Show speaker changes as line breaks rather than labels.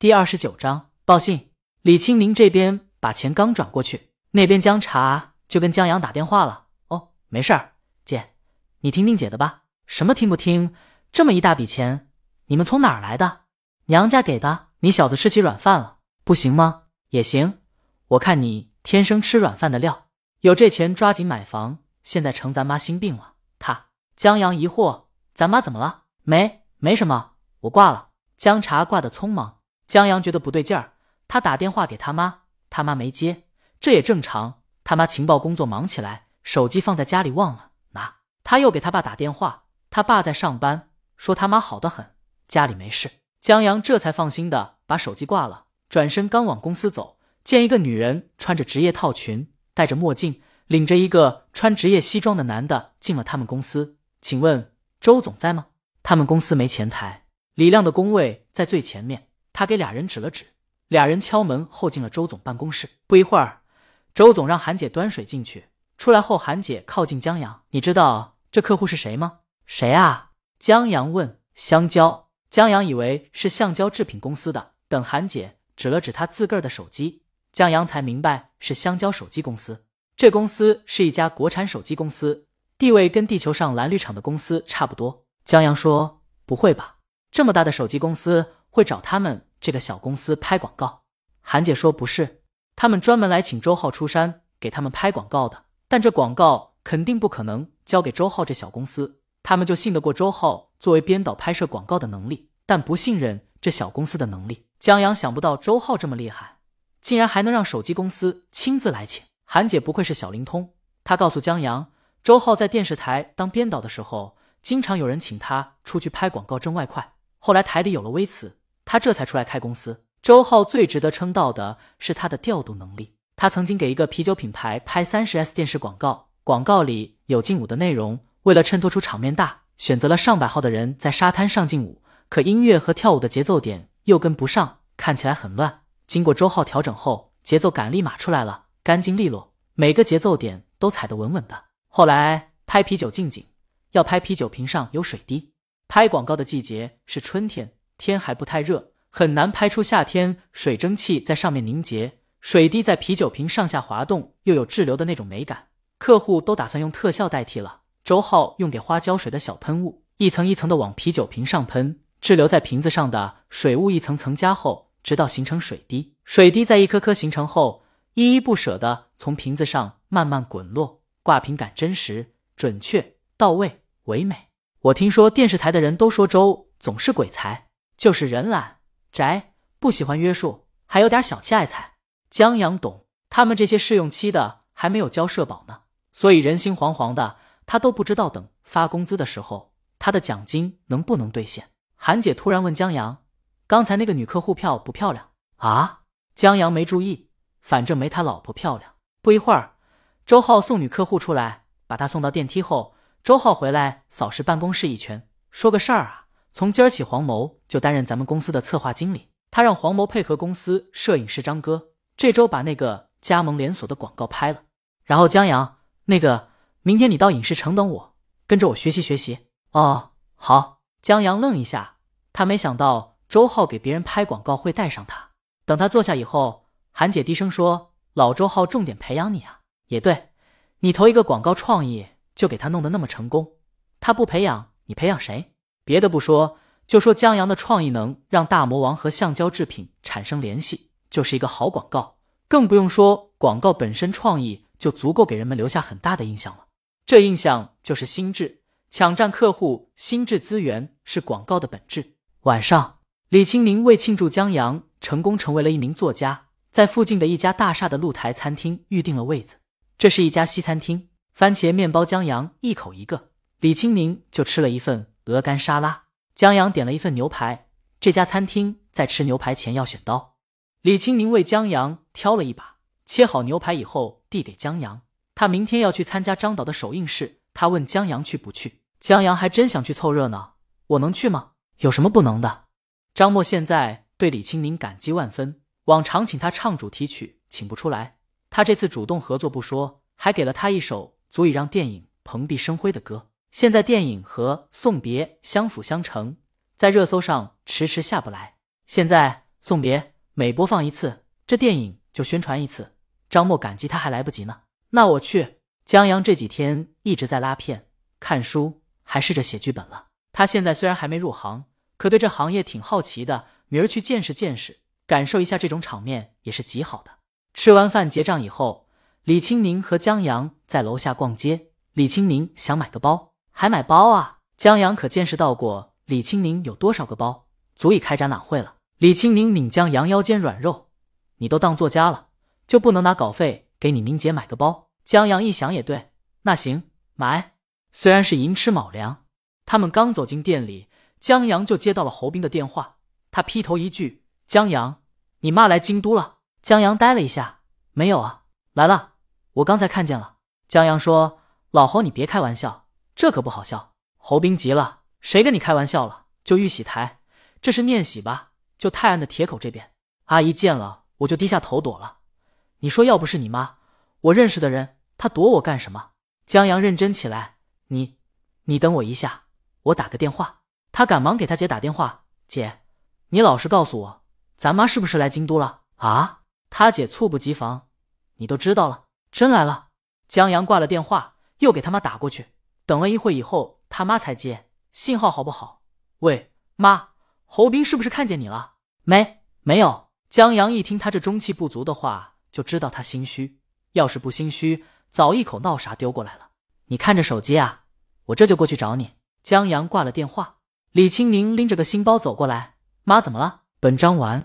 第二十九章报信。李青宁这边把钱刚转过去，那边江茶就跟江阳打电话了。哦，没事儿，姐，你听听姐的吧。什么听不听？这么一大笔钱，你们从哪儿来的？娘家给的。你小子吃起软饭了，不行吗？也行，我看你天生吃软饭的料。有这钱抓紧买房。现在成咱妈心病了。他江阳疑惑：咱妈怎么了？没，没什么，我挂了。江茶挂的匆忙。江阳觉得不对劲儿，他打电话给他妈，他妈没接，这也正常。他妈情报工作忙起来，手机放在家里忘了拿。他又给他爸打电话，他爸在上班，说他妈好的很，家里没事。江阳这才放心的把手机挂了，转身刚往公司走，见一个女人穿着职业套裙，戴着墨镜，领着一个穿职业西装的男的进了他们公司。请问周总在吗？他们公司没前台，李亮的工位在最前面。他给俩人指了指，俩人敲门后进了周总办公室。不一会儿，周总让韩姐端水进去。出来后，韩姐靠近江阳：“你知道这客户是谁吗？”“谁啊？”江阳问。“香蕉。”江阳以为是橡胶制品公司的。等韩姐指了指他自个儿的手机，江阳才明白是香蕉手机公司。这公司是一家国产手机公司，地位跟地球上蓝绿厂的公司差不多。江阳说：“不会吧，这么大的手机公司？”会找他们这个小公司拍广告？韩姐说不是，他们专门来请周浩出山给他们拍广告的。但这广告肯定不可能交给周浩这小公司，他们就信得过周浩作为编导拍摄广告的能力，但不信任这小公司的能力。江阳想不到周浩这么厉害，竟然还能让手机公司亲自来请。韩姐不愧是小灵通，她告诉江阳，周浩在电视台当编导的时候，经常有人请他出去拍广告挣外快，后来台里有了微词。他这才出来开公司。周浩最值得称道的是他的调度能力。他曾经给一个啤酒品牌拍三十 S 电视广告，广告里有劲舞的内容。为了衬托出场面大，选择了上百号的人在沙滩上劲舞，可音乐和跳舞的节奏点又跟不上，看起来很乱。经过周浩调整后，节奏感立马出来了，干净利落，每个节奏点都踩得稳稳的。后来拍啤酒近景，要拍啤酒瓶上有水滴。拍广告的季节是春天。天还不太热，很难拍出夏天水蒸气在上面凝结，水滴在啤酒瓶上下滑动，又有滞留的那种美感。客户都打算用特效代替了。周浩用给花浇水的小喷雾，一层一层的往啤酒瓶上喷，滞留在瓶子上的水雾一层层加厚，直到形成水滴。水滴在一颗颗形成后，依依不舍的从瓶子上慢慢滚落，挂瓶感真实、准确、到位、唯美。我听说电视台的人都说周总是鬼才。就是人懒宅，不喜欢约束，还有点小气爱财。江阳懂，他们这些试用期的还没有交社保呢，所以人心惶惶的。他都不知道等发工资的时候，他的奖金能不能兑现。韩姐突然问江阳：“刚才那个女客户漂不漂亮啊？”江阳没注意，反正没他老婆漂亮。不一会儿，周浩送女客户出来，把她送到电梯后，周浩回来扫视办公室一圈，说个事儿啊。从今儿起，黄谋就担任咱们公司的策划经理。他让黄谋配合公司摄影师张哥，这周把那个加盟连锁的广告拍了。然后江阳，那个明天你到影视城等我，跟着我学习学习。哦，好。江阳愣一下，他没想到周浩给别人拍广告会带上他。等他坐下以后，韩姐低声说：“老周浩重点培养你啊。”也对，你投一个广告创意就给他弄得那么成功，他不培养你，培养谁？别的不说，就说江阳的创意能让大魔王和橡胶制品产生联系，就是一个好广告。更不用说广告本身创意就足够给人们留下很大的印象了。这印象就是心智，抢占客户心智资源是广告的本质。晚上，李青宁为庆祝江阳成功成为了一名作家，在附近的一家大厦的露台餐厅预定了位子。这是一家西餐厅，番茄面包，江阳一口一个，李青宁就吃了一份。鹅肝沙拉，江阳点了一份牛排。这家餐厅在吃牛排前要选刀。李青宁为江阳挑了一把，切好牛排以后递给江阳。他明天要去参加张导的首映式，他问江阳去不去。江阳还真想去凑热闹，我能去吗？有什么不能的？张默现在对李青宁感激万分，往常请他唱主题曲，请不出来。他这次主动合作不说，还给了他一首足以让电影蓬荜生辉的歌。现在电影和送别相辅相成，在热搜上迟迟下不来。现在送别每播放一次，这电影就宣传一次。张默感激他还来不及呢。那我去。江阳这几天一直在拉片、看书，还试着写剧本了。他现在虽然还没入行，可对这行业挺好奇的。明儿去见识见识，感受一下这种场面也是极好的。吃完饭结账以后，李青宁和江阳在楼下逛街。李青宁想买个包，还买包啊？江阳可见识到过李青宁有多少个包，足以开展览会了。李青宁拧江阳腰间软肉：“你都当作家了，就不能拿稿费给你宁姐买个包？”江阳一想也对，那行买。虽然是寅吃卯粮，他们刚走进店里，江阳就接到了侯斌的电话。他劈头一句：“江阳，你妈来京都了。”江阳呆了一下：“没有啊，来了，我刚才看见了。”江阳说：“老侯，你别开玩笑，这可不好笑。”侯斌急了：“谁跟你开玩笑了？就玉玺台，这是念玺吧？就泰安的铁口这边。”阿姨见了我就低下头躲了。你说要不是你妈，我认识的人。她躲我干什么？江阳认真起来，你，你等我一下，我打个电话。他赶忙给他姐打电话，姐，你老实告诉我，咱妈是不是来京都了？啊？他姐猝不及防，你都知道了，真来了。江阳挂了电话，又给他妈打过去，等了一会以后，他妈才接，信号好不好？喂，妈，侯斌是不是看见你了？没，没有。江阳一听他这中气不足的话，就知道他心虚。要是不心虚。早一口闹啥丢过来了，你看着手机啊，我这就过去找你。江阳挂了电话，李青宁拎着个新包走过来，妈怎么了？本章完。